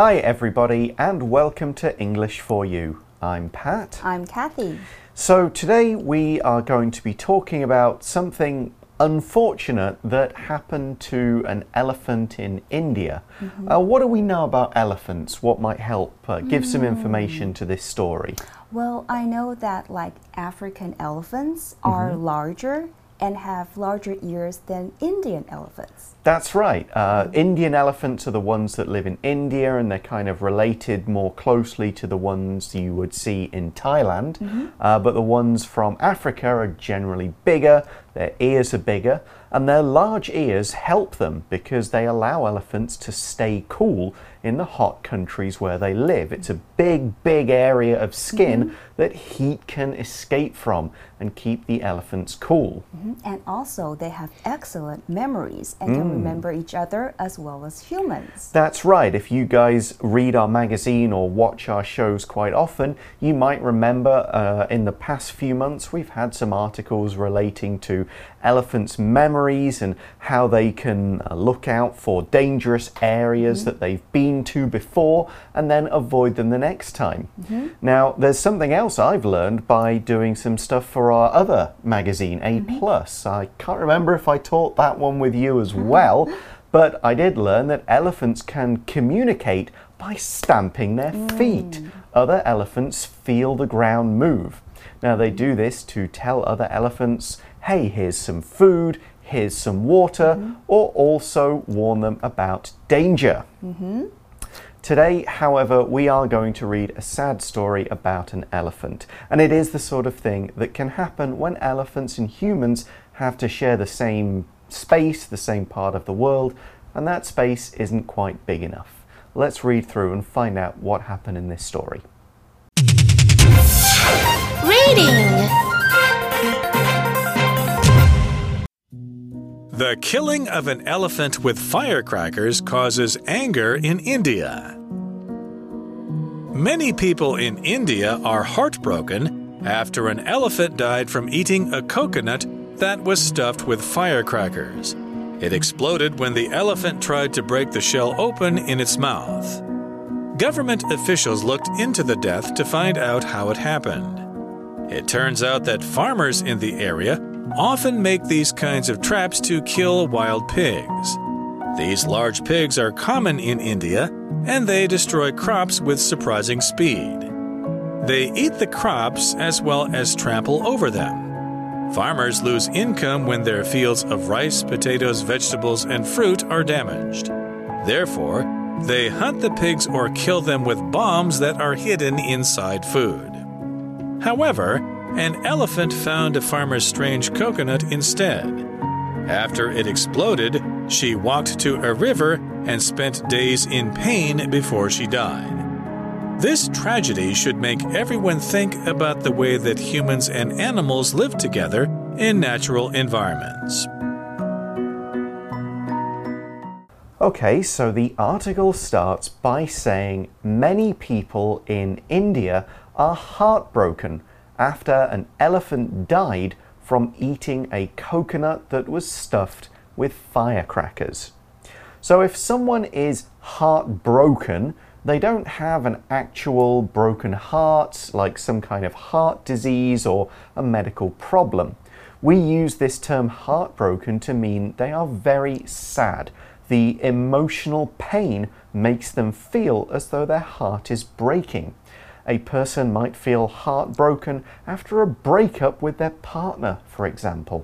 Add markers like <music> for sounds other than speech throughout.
Hi, everybody, and welcome to English for You. I'm Pat. I'm Kathy. So, today we are going to be talking about something unfortunate that happened to an elephant in India. Mm -hmm. uh, what do we know about elephants? What might help uh, give mm. some information to this story? Well, I know that like African elephants are mm -hmm. larger and have larger ears than Indian elephants. That's right. Uh, Indian elephants are the ones that live in India and they're kind of related more closely to the ones you would see in Thailand. Mm -hmm. uh, but the ones from Africa are generally bigger, their ears are bigger, and their large ears help them because they allow elephants to stay cool in the hot countries where they live. It's a big, big area of skin mm -hmm. that heat can escape from and keep the elephants cool. Mm -hmm. And also, they have excellent memories and can mm. remember each other as well as humans. That's right. If you guys read our magazine or watch our shows quite often, you might remember uh, in the past few months we've had some articles relating to elephants' memories and how they can uh, look out for dangerous areas -hmm. that they've been to before and then avoid them the next time. Mm-hmm. Now, there's something else I've learned by doing some stuff for our other magazine, A mm-hmm. Plus. Mm -hmm. I can't remember if I taught that one with you as well, but I did learn that elephants can communicate by stamping their feet. Mm. Other elephants feel the ground move. Now, they do this to tell other elephants, hey, here's some food, here's some water, mm -hmm. or also warn them about danger. Mm -hmm. Today, however, we are going to read a sad story about an elephant. And it is the sort of thing that can happen when elephants and humans have to share the same space, the same part of the world, and that space isn't quite big enough. Let's read through and find out what happened in this story. Reading The killing of an elephant with firecrackers causes anger in India. Many people in India are heartbroken after an elephant died from eating a coconut that was stuffed with firecrackers. It exploded when the elephant tried to break the shell open in its mouth. Government officials looked into the death to find out how it happened. It turns out that farmers in the area often make these kinds of traps to kill wild pigs. These large pigs are common in India and they destroy crops with surprising speed. They eat the crops as well as trample over them. Farmers lose income when their fields of rice, potatoes, vegetables, and fruit are damaged. Therefore, they hunt the pigs or kill them with bombs that are hidden inside food. However, an elephant found a farmer's strange coconut instead. After it exploded, she walked to a river and spent days in pain before she died. This tragedy should make everyone think about the way that humans and animals live together in natural environments. Okay, so the article starts by saying many people in India are heartbroken after an elephant died from eating a coconut that was stuffed with firecrackers. So if someone is heartbroken, they don't have an actual broken heart, like some kind of heart disease or a medical problem. We use this term heartbroken to mean they are very sad. The emotional pain makes them feel as though their heart is breaking a person might feel heartbroken after a breakup with their partner, for example.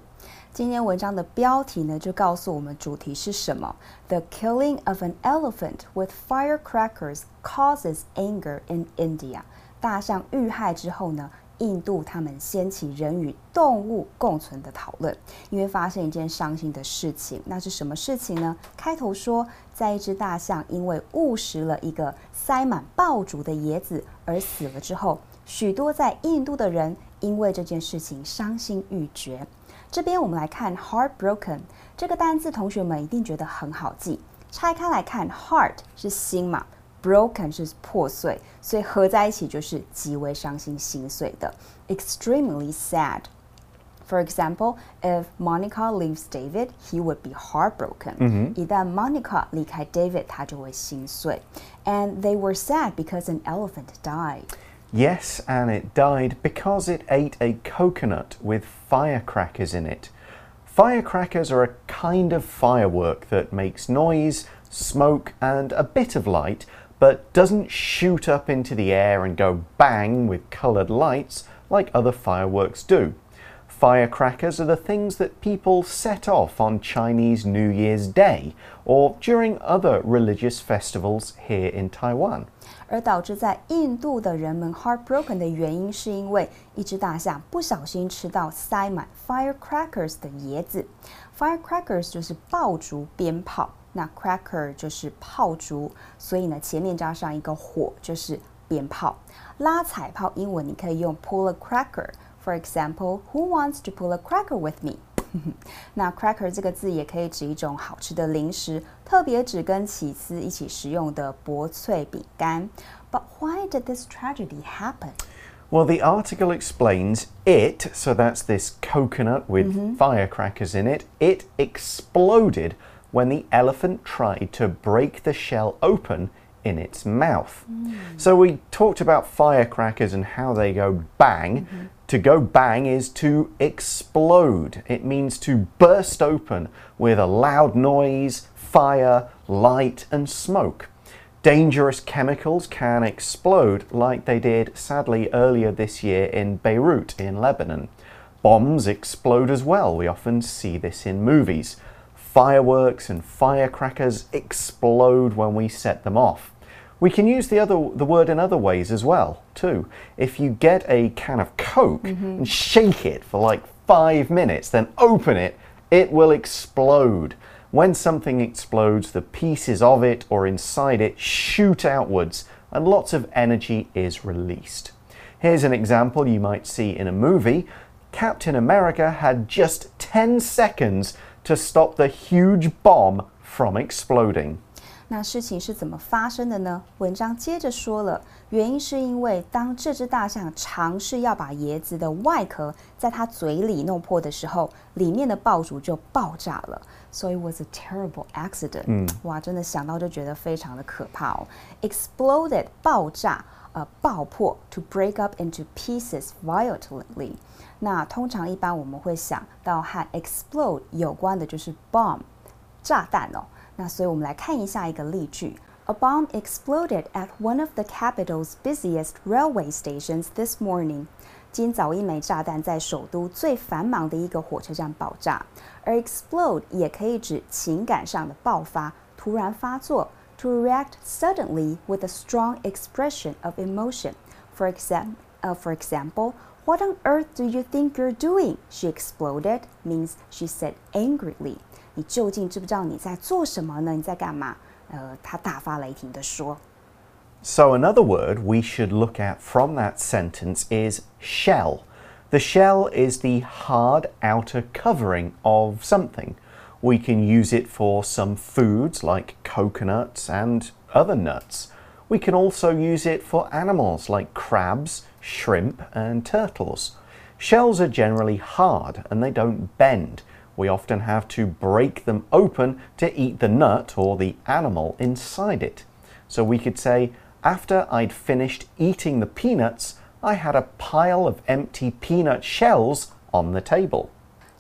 今天文章的标题呢，就告诉我们主题是什么。The killing of an elephant with firecrackers causes anger in India。大象遇害之后呢， 印度他们掀起人与动物共存的讨论，因为发生一件伤心的事情。那是什么事情呢？开头说，在一只大象因为误食了一个塞满爆竹的椰子而死了之后，许多在印度的人因为这件事情伤心欲绝。这边我们来看 heartbroken 这个单字，同学们一定觉得很好记。拆开来看，heart 是心嘛 ？Broken 是破碎，所以合在一起就是极为伤心心碎的，extremely sad。 For example, if Monica leaves David, he would be heartbroken. 一旦 Monica 离开 David，他就会心碎。And they were sad because an elephant died. Yes, and it died because it ate a coconut with firecrackers in it. Firecrackers are a kind of firework that makes noise, smoke, and a bit of light, but doesn't shoot up into the air and go bang with coloured lights like other fireworks do. Firecrackers are the things that people set off on Chinese New Year's Day or during other religious festivals here in Taiwan. 而导致在印度的人们 heartbroken 的原因，是因为一只大象不小心吃到塞满 firecrackers 的椰子。firecrackers 就是爆竹鞭炮， 那 cracker 就是炮竹，所以呢前面加上一个火就是鞭炮。拉彩炮英文你可以用 pull a cracker。For example, who wants to pull a cracker with me? 那 <laughs> cracker 这个字也可以指一种好吃的零食，特别指跟起司一起食用的薄脆饼干。But why did this tragedy happen? Well, the article explains it, so that's this coconut with firecrackers in it, it exploded when the elephant tried to break the shell open in its mouth. So we talked about firecrackers and how they go bang. Mm-hmm. To go bang is to explode. It means to burst open with a loud noise, fire, light, and smoke. Dangerous chemicals can explode like they did sadly earlier this year in Beirut in Lebanon. Bombs explode as well. We often see this in movies. Fireworks and firecrackers explode when we set them off. We can use the other the word in other ways as well, too. If you get a can of Coke mm-hmm. and shake it for like 5 minutes, then open it, it will explode. When something explodes, the pieces of it or inside it shoot outwards and lots of energy is released. Here's an example you might see in a movie. Captain America had just 10 seconds to stop the huge bomb from exploding. 那事情是怎么发生的呢？文章接着说了，原因是因为当这只大象尝试要把椰子的外壳在它嘴里弄破的时候，里面的爆竹就爆炸了。So it was a terrible accident。嗯，哇，真的想到就觉得非常的可怕哦。Exploded，爆炸，呃，爆破，to break up into pieces violently。那通常一般我们会想到和 explode 有关的就是 bomb，炸弹哦。那所以我们来看一下一个例句。A bomb exploded at one of the capital's busiest railway stations this morning. 今早一枚炸弹在首都最繁忙的一个火车站爆炸。而 explode 也可以指情感上的爆发，突然发作。 To react suddenly with a strong expression of emotion. For example, uh, for example, what on earth do you think you're doing? She exploded means she said angrily. 你究竟知不知道你在做什么呢？你在干嘛？呃，他大发雷霆的说。 So, another word we should look at from that sentence is shell. The shell is the hard outer covering of something. We can use it for some foods like coconuts and other nuts. We can also use it for animals like crabs, shrimp, and turtles. Shells are generally hard and they don't bend. We often have to break them open to eat the nut or the animal inside it. So we could say, after I'd finished eating the peanuts, I had a pile of empty peanut shells on the table.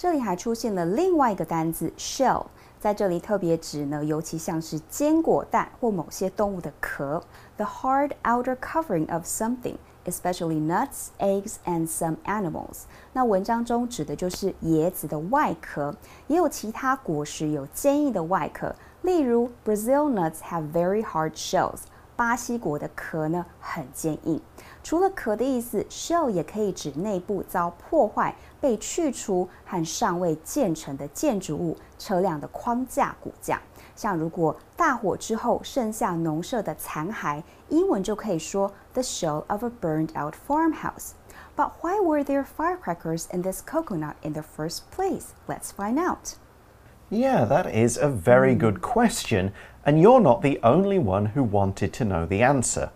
这里还出现了另外一个单字 shell，在这里特别指呢，尤其像是坚果蛋或某些动物的壳，the hard outer covering of something。especially nuts, eggs, and some animals。那文章中指的就是椰子的外壳，也有其他果实有坚硬的外壳，例如 Brazil nuts have very hard shells。巴西果的壳呢很坚硬。除了壳的意思，shell 也可以指内部遭破坏、被去除和尚未建成的建筑物、车辆的框架、骨架。像如果大火之后剩下农舍的残骸，英文就可以说 the shell of a burned out farmhouse。But why were there firecrackers in this coconut in the first place? Let's find out. Yeah, that is a very good question, and you're not the only one who wanted to know the answer.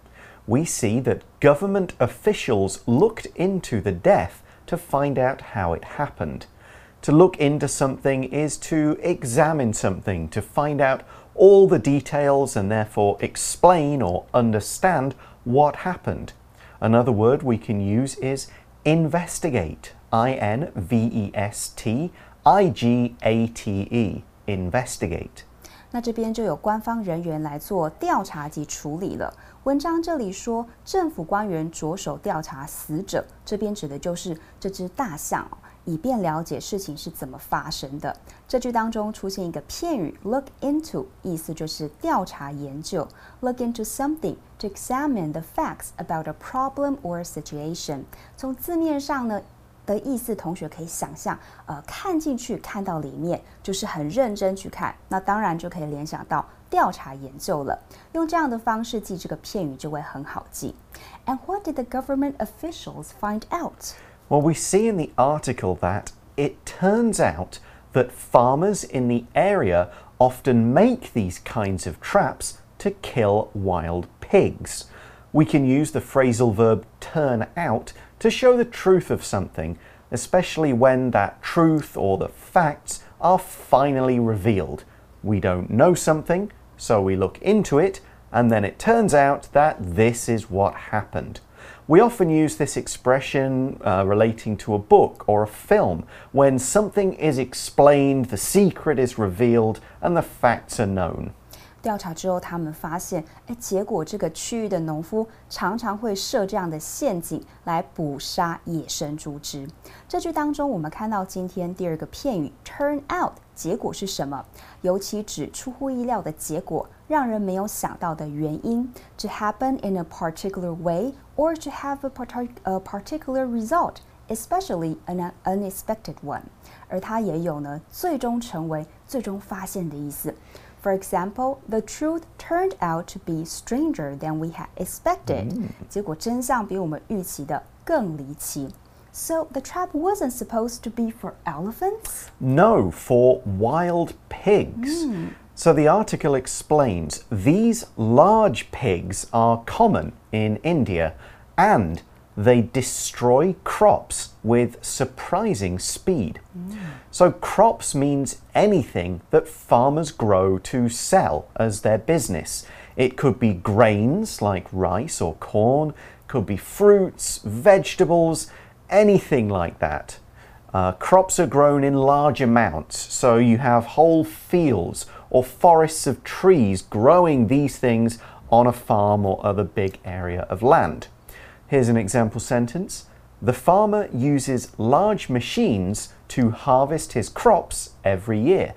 We see that government officials looked into the death to find out how it happened. To look into something is to examine something, to find out all the details and therefore explain or understand what happened. Another word we can use is investigate. I N V E S T I G A T E. Investigate. 那这边就有官方人员来做调查及处理了。 文章这里说，政府官员着手调查死者，这边指的就是这只大象，以便了解事情是怎么发生的。这句当中出现一个片语 look into，意思就是调查研究。Look into something to examine the facts about a problem or situation。从字面上呢。的意思，同学可以想象，呃，看进去，看到里面，就是很认真去看，那当然就可以联想到调查研究了。用这样的方式记这个片语就会很好记。And what did the government officials find out? Well, we see in the article that it turns out that farmers in the area often make these kinds of traps to kill wild pigs. We can use the phrasal verb turn out to show the truth of something, especially when that truth or the facts are finally revealed. We don't know something, so we look into it, and then it turns out that this is what happened. We often use this expression uh, relating to a book or a film when something is explained, the secret is revealed, and the facts are known. 调查之后，他们发现，哎，结果这个区域的农夫常常会设这样的陷阱来捕杀野生猪只。这句当中，我们看到今天第二个片语 “turn out”， 结果是什么？尤其指出乎意料的结果，让人没有想到的原因。To happen in a particular way or to have a a particular result, especially an unexpected one。而它也有呢，最终成为、最终发现的意思。For example, the truth turned out to be stranger than we had expected. 结果真相比我们预期的更离奇。 So the trap wasn't supposed to be for elephants? No, for wild pigs. Mm. So the article explains these large pigs are common in India and they destroy crops with surprising speed. Mm. So, crops means anything that farmers grow to sell as their business. It could be grains like rice or corn, could be fruits, vegetables, anything like that. Uh, crops are grown in large amounts, so you have whole fields or forests of trees growing these things on a farm or other big area of land. Here's an example sentence The farmer uses large machines to harvest his crops every year.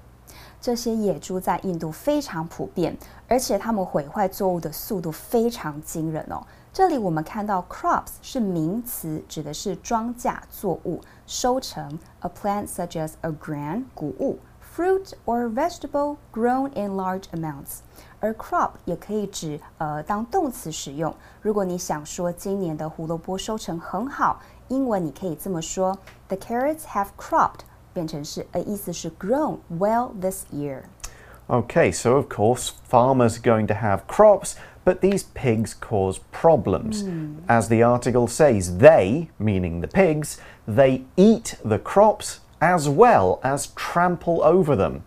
这些野猪在印度非常普遍，而且它们毁坏作物的速度非常惊人哦。 这里我们看到 crops 是名词，指的是庄稼作物收成，a plant such as a grain 谷物，fruit or vegetable grown in large amounts。而 crop 也可以指呃当动词使用。如果你想说今年的胡萝卜收成很好，英文你可以这么说：The carrots have cropped，变成是呃意思是 grown well this year。Okay, so of course farmers are going to have crops, but these pigs cause problems. Mm. As the article says, they, meaning the pigs, they eat the crops as well as trample over them.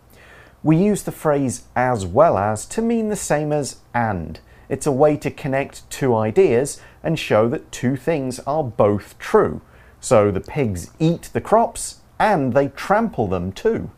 We use the phrase as well as to mean the same as and. It's a way to connect two ideas and show that two things are both true. So the pigs eat the crops and they trample them too.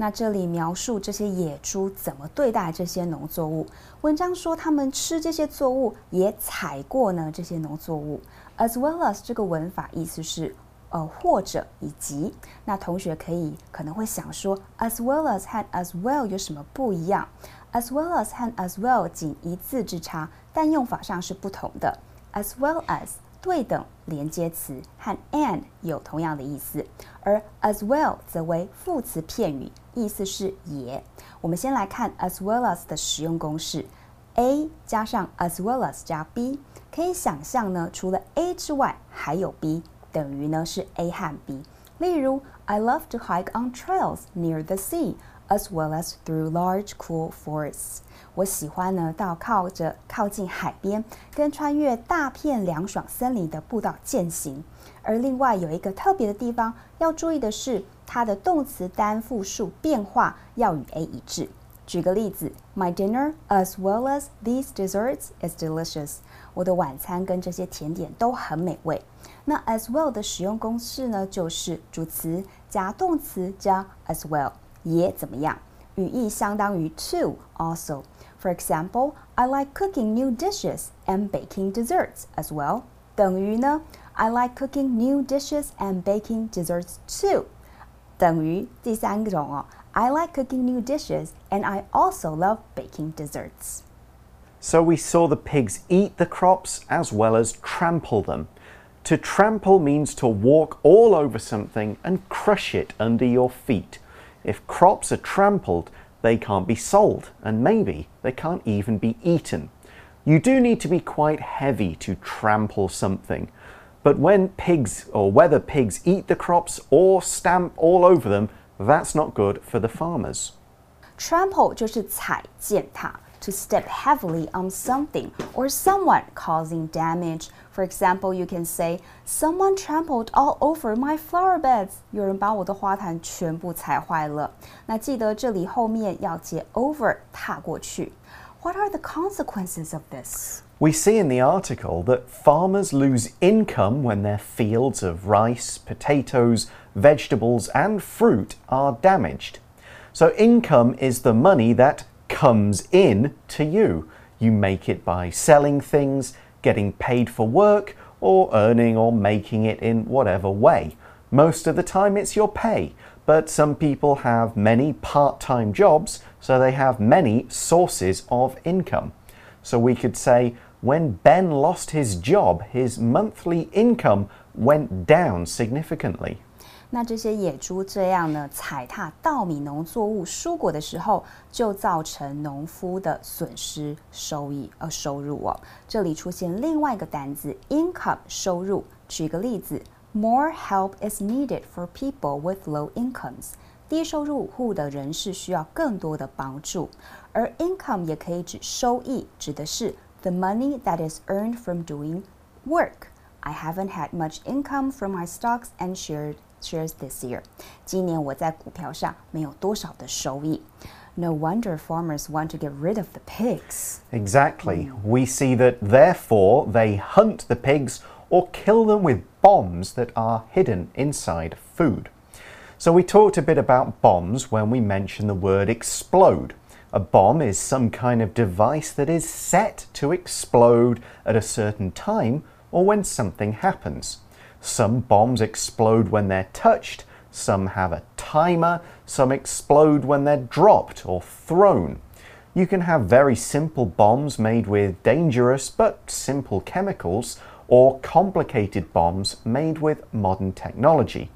那这里描述这些野猪怎么对待这些农作物。文章说他们吃这些作物，也踩过呢这些农作物。As well as 这个文法意思是呃，或者以及，那同学可以可能会想说，as well as 和 as well 有什么不一样？as well as 和 as well 仅一字之差，但用法上是不同的。as well as 对等连接词和 and 有同样的意思，而 as well 则为副词片语，意思是也。我们先来看 as well as 的使用公式：a 加上 as well as 加 b，可以想象呢，除了 a 之外还有 b。等于呢是 A 和 B。例如，I love to hike on trails near the sea。As well as through large cool forests. 我喜欢呢，到靠着靠近海边，跟穿越大片凉爽森林的步道践行。而另外有一个特别的地方要注意的是，它的动词单复数变化要与 A 一致。举个例子，My dinner as well as these desserts is delicious。我的晚餐跟这些甜点都很美味。那 as well 的使用公式呢，就是主词加动词加 as well，也怎么样？语义相当于 to also。For example, I like cooking new dishes and baking desserts as well。等于呢，I like cooking new dishes and baking desserts too。等于第三种哦。I like cooking new dishes and I also love baking desserts. So we saw the pigs eat the crops as well as trample them. To trample means to walk all over something and crush it under your feet. If crops are trampled, they can't be sold and maybe they can't even be eaten. You do need to be quite heavy to trample something. But when pigs or whether pigs eat the crops or stamp all over them, that's not good for the farmers. Trample 就是踩践踏。 To step heavily on something or someone causing damage. For example, you can say, Someone trampled all over my flower beds. 有人把我的花坛全部踩坏了。那记得这里后面要接 over，踏过去。What are the consequences of this? We see in the article that farmers lose income when their fields of rice, potatoes, vegetables, and fruit are damaged. So, income is the money that comes in to you. You make it by selling things, getting paid for work, or earning or making it in whatever way. Most of the time, it's your pay, but some people have many part time jobs, so they have many sources of income. So we could say, when Ben lost his job, his monthly income went down significantly. 那这些野猪这样呢，踩踏稻米、农作物、蔬果的时候，就造成农夫的损失收益呃收入哦。这里出现另外一个单字 income 收入。举个例子，More help is needed for people with low incomes。低收入户的人士需要更多的帮助。而 income 也可以指收益，指的是 the money that is earned from doing work。I haven't had much income from my stocks and shares shares this year. 今年我在股票上没有多少的收益。No wonder farmers want to get rid of the pigs. Exactly. We see that therefore they hunt the pigs or kill them with bombs that are hidden inside food. So we talked a bit about bombs when we mentioned the word explode. A bomb is some kind of device that is set to explode at a certain time or when something happens. Some bombs explode when they're touched, some have a timer, some explode when they're dropped or thrown. You can have very simple bombs made with dangerous but simple chemicals, or complicated bombs made with modern technology.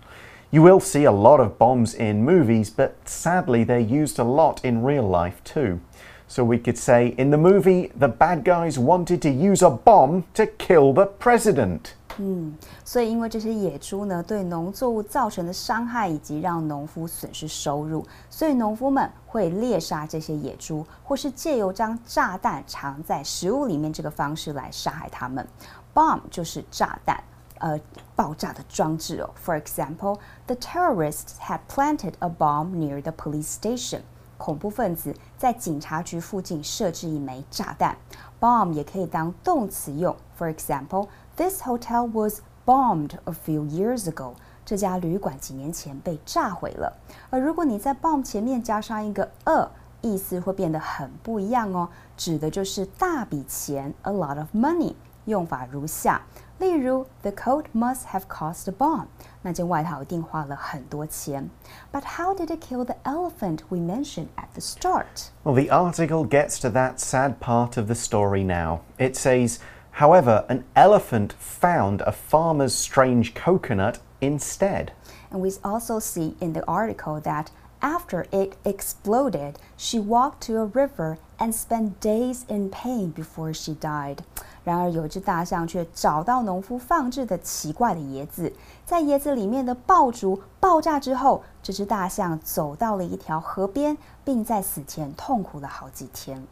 You will see a lot of bombs in movies, but sadly, they're used a lot in real life too. So we could say in the movie, the bad guys wanted to use a bomb to kill the president. 嗯，所以因为这些野猪呢，对农作物造成的伤害以及让农夫损失收入，所以农夫们会猎杀这些野猪，或是借由将炸弹藏在食物里面这个方式来杀害它们。Bomb 就是炸弹，呃，爆炸的装置哦。For example, the terrorists had planted a bomb near the police station. 恐怖分子在警察局附近设置一枚炸弹。Bomb 也可以当动词用。For example. This hotel was bombed a few years ago. 这家旅馆几年前被炸毁了。而如果你在 bomb 前面加上一个 a，意思会变得很不一样哦，指的就是大笔钱，a lot of money。用法如下，例如，The coat must have cost a bomb。那件外套一定花了很多钱。But how did it kill the elephant we mentioned at the start? Well, the article gets to that sad part of the story now. It says. However, an elephant found a farmer's strange coconut instead. And we also see in the article that after it exploded, she walked to a river and spent days in pain before she died. 然而，有一只大象却找到农夫放置的奇怪的椰子，在椰子里面的爆竹爆炸之后，这只大象走到了一条河边，并在死前痛苦了好几天。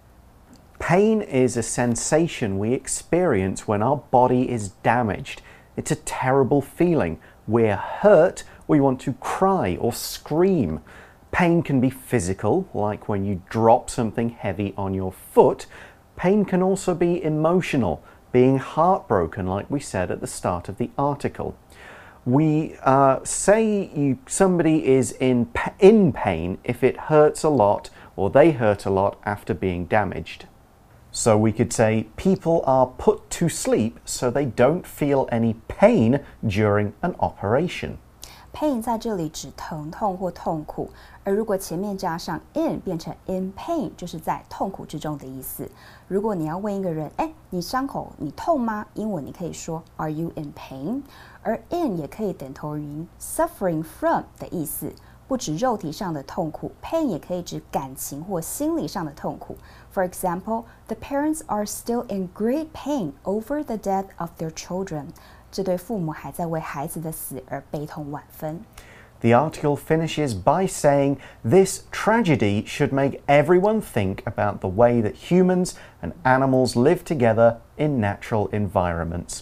Pain is a sensation we experience when our body is damaged. It's a terrible feeling. We're hurt, we want to cry or scream. Pain can be physical, like when you drop something heavy on your foot. Pain can also be emotional, being heartbroken, like we said at the start of the article. We uh, say you, somebody is in, in pain if it hurts a lot or they hurt a lot after being damaged. So we could say people are put to sleep so they don't feel any pain during an operation. Pain 在这里指疼痛或痛苦，而如果前面加上 in 变成 in pain，就是在痛苦之中的意思。如果你要问一个人，哎，你伤口你痛吗？英文你可以说 Are you in pain？而 in 也可以等同于 suffering from 的意思。 不止肉体上的痛苦，pain 也可以指感情或心理上的痛苦。For example, the parents are still in great pain over the death of their children. 这对父母还在为孩子的死而悲痛万分。The article finishes by saying this tragedy should make everyone think about the way that humans and animals live together in natural environments.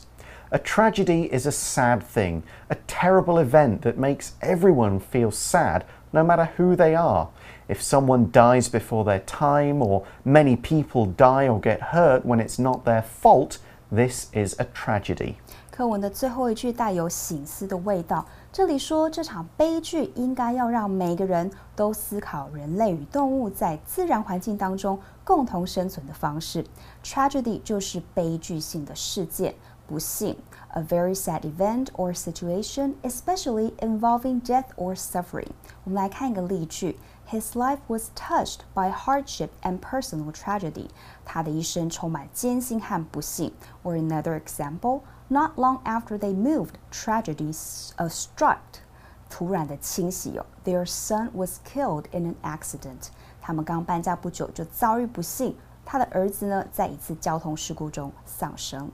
A tragedy is a sad thing, a terrible event that makes everyone feel sad, no matter who they are. If someone dies before their time, or many people die or get hurt when it's not their fault, this is a tragedy. 课文的最后一句带有醒思的味道。这里说，这场悲剧应该要让每个人都思考人类与动物在自然环境当中共同生存的方式。Tragedy 就是悲剧性的事件。 不幸，a very sad event or situation, especially involving death or suffering。我们来看一个例句：His life was touched by hardship and personal tragedy。他的一生充满艰辛和不幸。Or another example, not long after they moved, tragedy struck. 突然的清洗哦，Their son was killed in an accident。他们刚搬家不久就遭遇不幸，他的儿子呢在一次交通事故中丧生。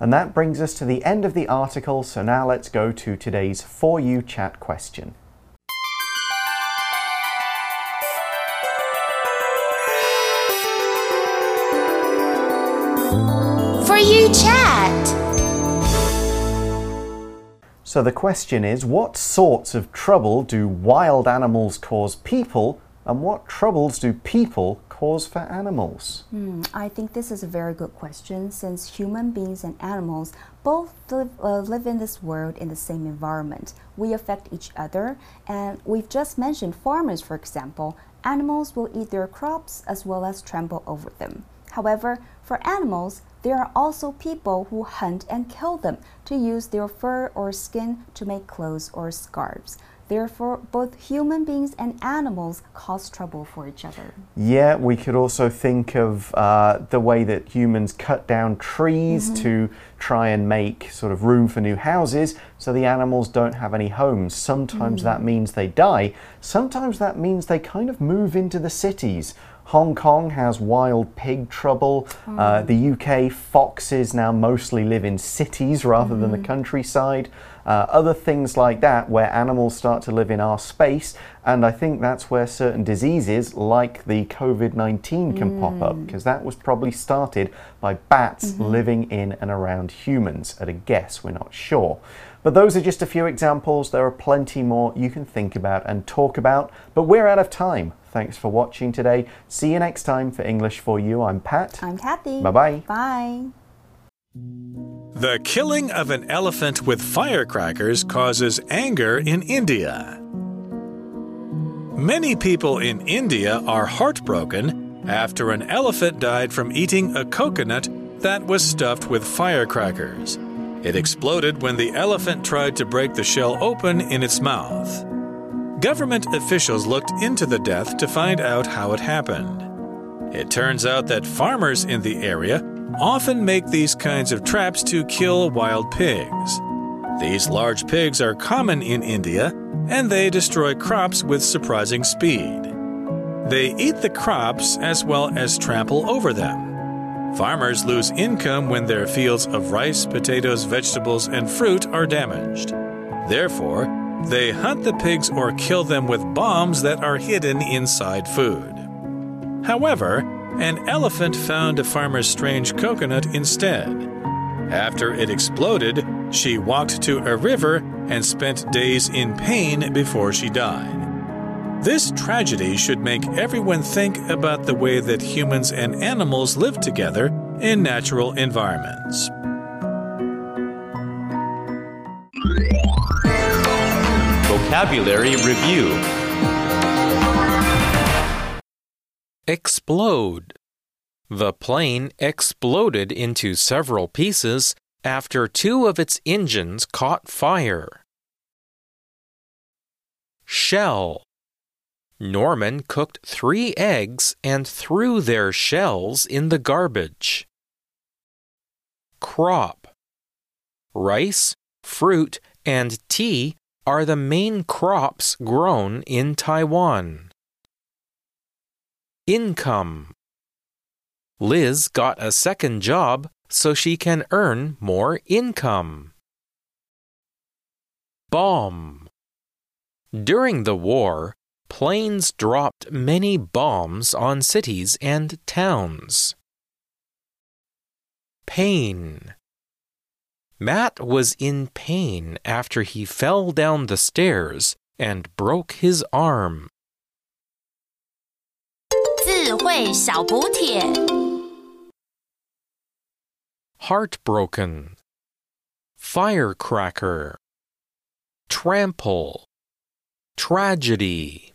And that brings us to the end of the article, so now let's go to today's For You chat question. For You chat. So the question is what sorts of trouble do wild animals cause people, and what troubles do people cause for animals? Hmm, I think this is a very good question since human beings and animals both live, uh, live in this world in the same environment. We affect each other, and we've just mentioned farmers, for example. Animals will eat their crops as well as trample over them. However, for animals, there are also people who hunt and kill them to use their fur or skin to make clothes or scarves. Therefore, both human beings and animals cause trouble for each other. Yeah, we could also think of uh, the way that humans cut down trees mm -hmm. to try and make sort of room for new houses so the animals don't have any homes. Sometimes mm. that means they die, sometimes that means they kind of move into the cities. Hong Kong has wild pig trouble. Mm. Uh, the UK, foxes now mostly live in cities rather mm. than the mm-hmm. countryside uh, other things like that where animals start to live in our space. And I think that's where certain diseases like the COVID 19 can mm. pop up because mm. that was probably started by bats mm -hmm. living in and around humans. At a guess, we're not sure. But those are just a few examples. There are plenty more you can think about and talk about. But we're out of time. Thanks for watching today. See you next time for English for You. I'm Pat. I'm Kathy. Bye bye. Bye. The killing of an elephant with firecrackers causes anger in India. Many people in India are heartbroken after an elephant died from eating a coconut that was stuffed with firecrackers. It exploded when the elephant tried to break the shell open in its mouth. Government officials looked into the death to find out how it happened. It turns out that farmers in the area often make these kinds of traps to kill wild pigs. These large pigs are common in India and they destroy crops with surprising speed. They eat the crops as well as trample over them. Farmers lose income when their fields of rice, potatoes, vegetables, and fruit are damaged. Therefore, they hunt the pigs or kill them with bombs that are hidden inside food. However, an elephant found a farmer's strange coconut instead. After it exploded, she walked to a river and spent days in pain before she died. This tragedy should make everyone think about the way that humans and animals live together in natural environments. Vocabulary Review Explode. The plane exploded into several pieces after two of its engines caught fire. Shell. Norman cooked three eggs and threw their shells in the garbage. Crop. Rice, fruit, and tea are the main crops grown in Taiwan. Income. Liz got a second job so she can earn more income. Bomb. During the war, planes dropped many bombs on cities and towns. Pain. Matt was in pain after he fell down the stairs and broke his arm. 智慧小补帖。 Heartbroken. Firecracker. Trample. Tragedy.